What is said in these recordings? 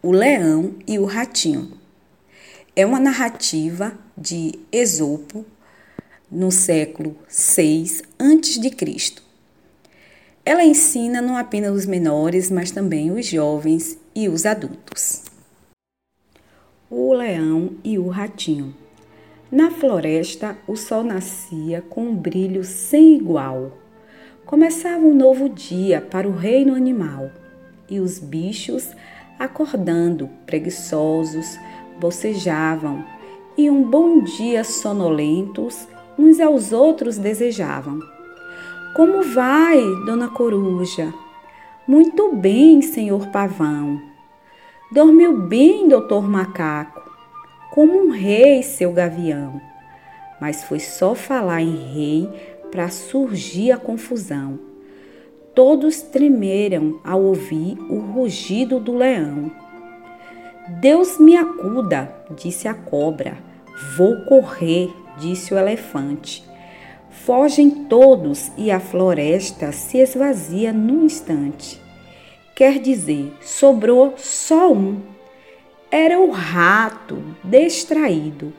O Leão e o Ratinho. É uma narrativa de Esopo no século 6 a.C. Ela ensina não apenas os menores, mas também os jovens e os adultos. O leão e o ratinho. Na floresta, o sol nascia com um brilho sem igual. Começava um novo dia para o reino animal e os bichos, acordando preguiçosos, bocejavam e um bom dia sonolentos uns aos outros desejavam. Como vai, dona Coruja? Muito bem, senhor Pavão. Dormiu bem, doutor Macaco como um rei seu gavião. Mas foi só falar em rei para surgir a confusão. Todos tremeram ao ouvir o rugido do leão. Deus me acuda, disse a cobra. Vou correr, disse o elefante. Fogem todos e a floresta se esvazia num instante. Quer dizer, sobrou só um era o rato distraído,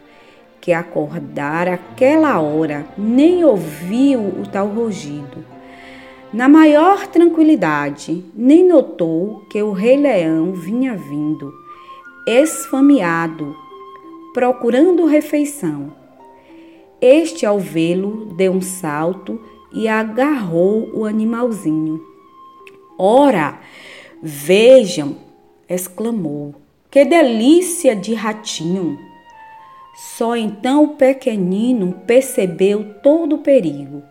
que acordara aquela hora nem ouviu o tal rugido. Na maior tranquilidade, nem notou que o rei leão vinha vindo, esfameado, procurando refeição. Este, ao vê-lo, deu um salto e agarrou o animalzinho. Ora, vejam! exclamou. Que delícia de ratinho! Só então o pequenino percebeu todo o perigo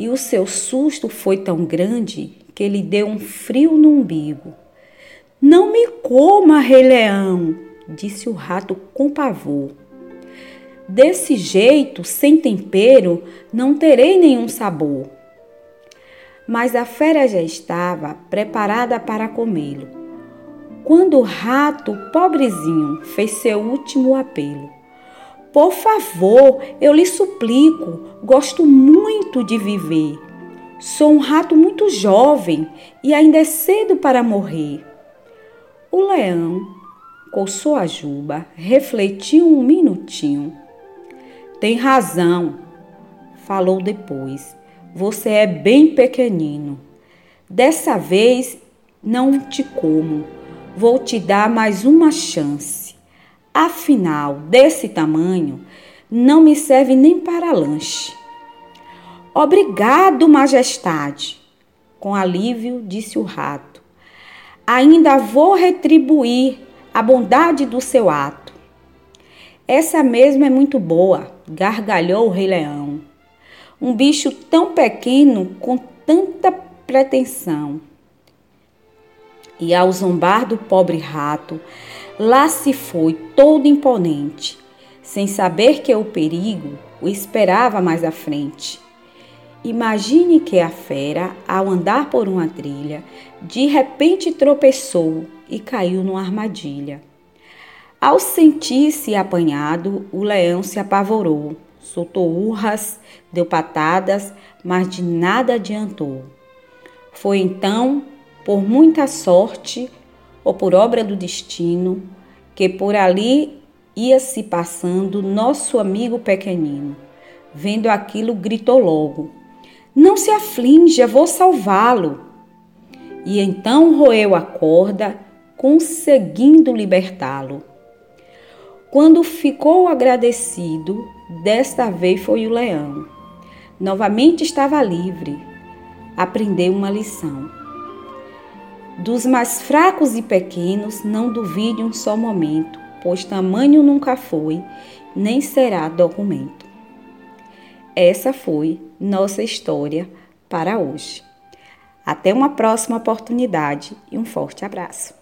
e o seu susto foi tão grande que lhe deu um frio no umbigo. Não me coma, rei leão, disse o rato com pavor. Desse jeito, sem tempero, não terei nenhum sabor. Mas a fera já estava preparada para comê-lo quando o rato, pobrezinho, fez seu último apelo. Por favor, eu lhe suplico, gosto muito de viver. Sou um rato muito jovem e ainda é cedo para morrer. O leão coçou a juba, refletiu um minutinho. Tem razão, falou depois. Você é bem pequenino. Dessa vez não te como vou te dar mais uma chance. Afinal, desse tamanho, não me serve nem para lanche. Obrigado, majestade, com alívio disse o rato. Ainda vou retribuir a bondade do seu ato. Essa mesmo é muito boa, gargalhou o rei leão. Um bicho tão pequeno com tanta pretensão. E ao zombar do pobre rato, lá se foi todo imponente, sem saber que o perigo o esperava mais à frente. Imagine que a fera, ao andar por uma trilha, de repente tropeçou e caiu numa armadilha. Ao sentir-se apanhado, o leão se apavorou, soltou urras, deu patadas, mas de nada adiantou. Foi então por muita sorte ou por obra do destino, que por ali ia se passando nosso amigo pequenino. Vendo aquilo, gritou logo: Não se aflinja, vou salvá-lo. E então roeu a corda, conseguindo libertá-lo. Quando ficou agradecido, desta vez foi o leão. Novamente estava livre. Aprendeu uma lição. Dos mais fracos e pequenos, não duvide um só momento, pois tamanho nunca foi, nem será documento. Essa foi nossa história para hoje. Até uma próxima oportunidade e um forte abraço.